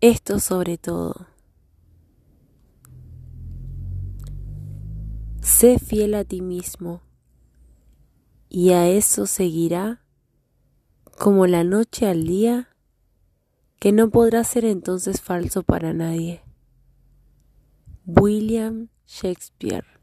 esto sobre todo. Sé fiel a ti mismo y a eso seguirá como la noche al día que no podrá ser entonces falso para nadie. William Shakespeare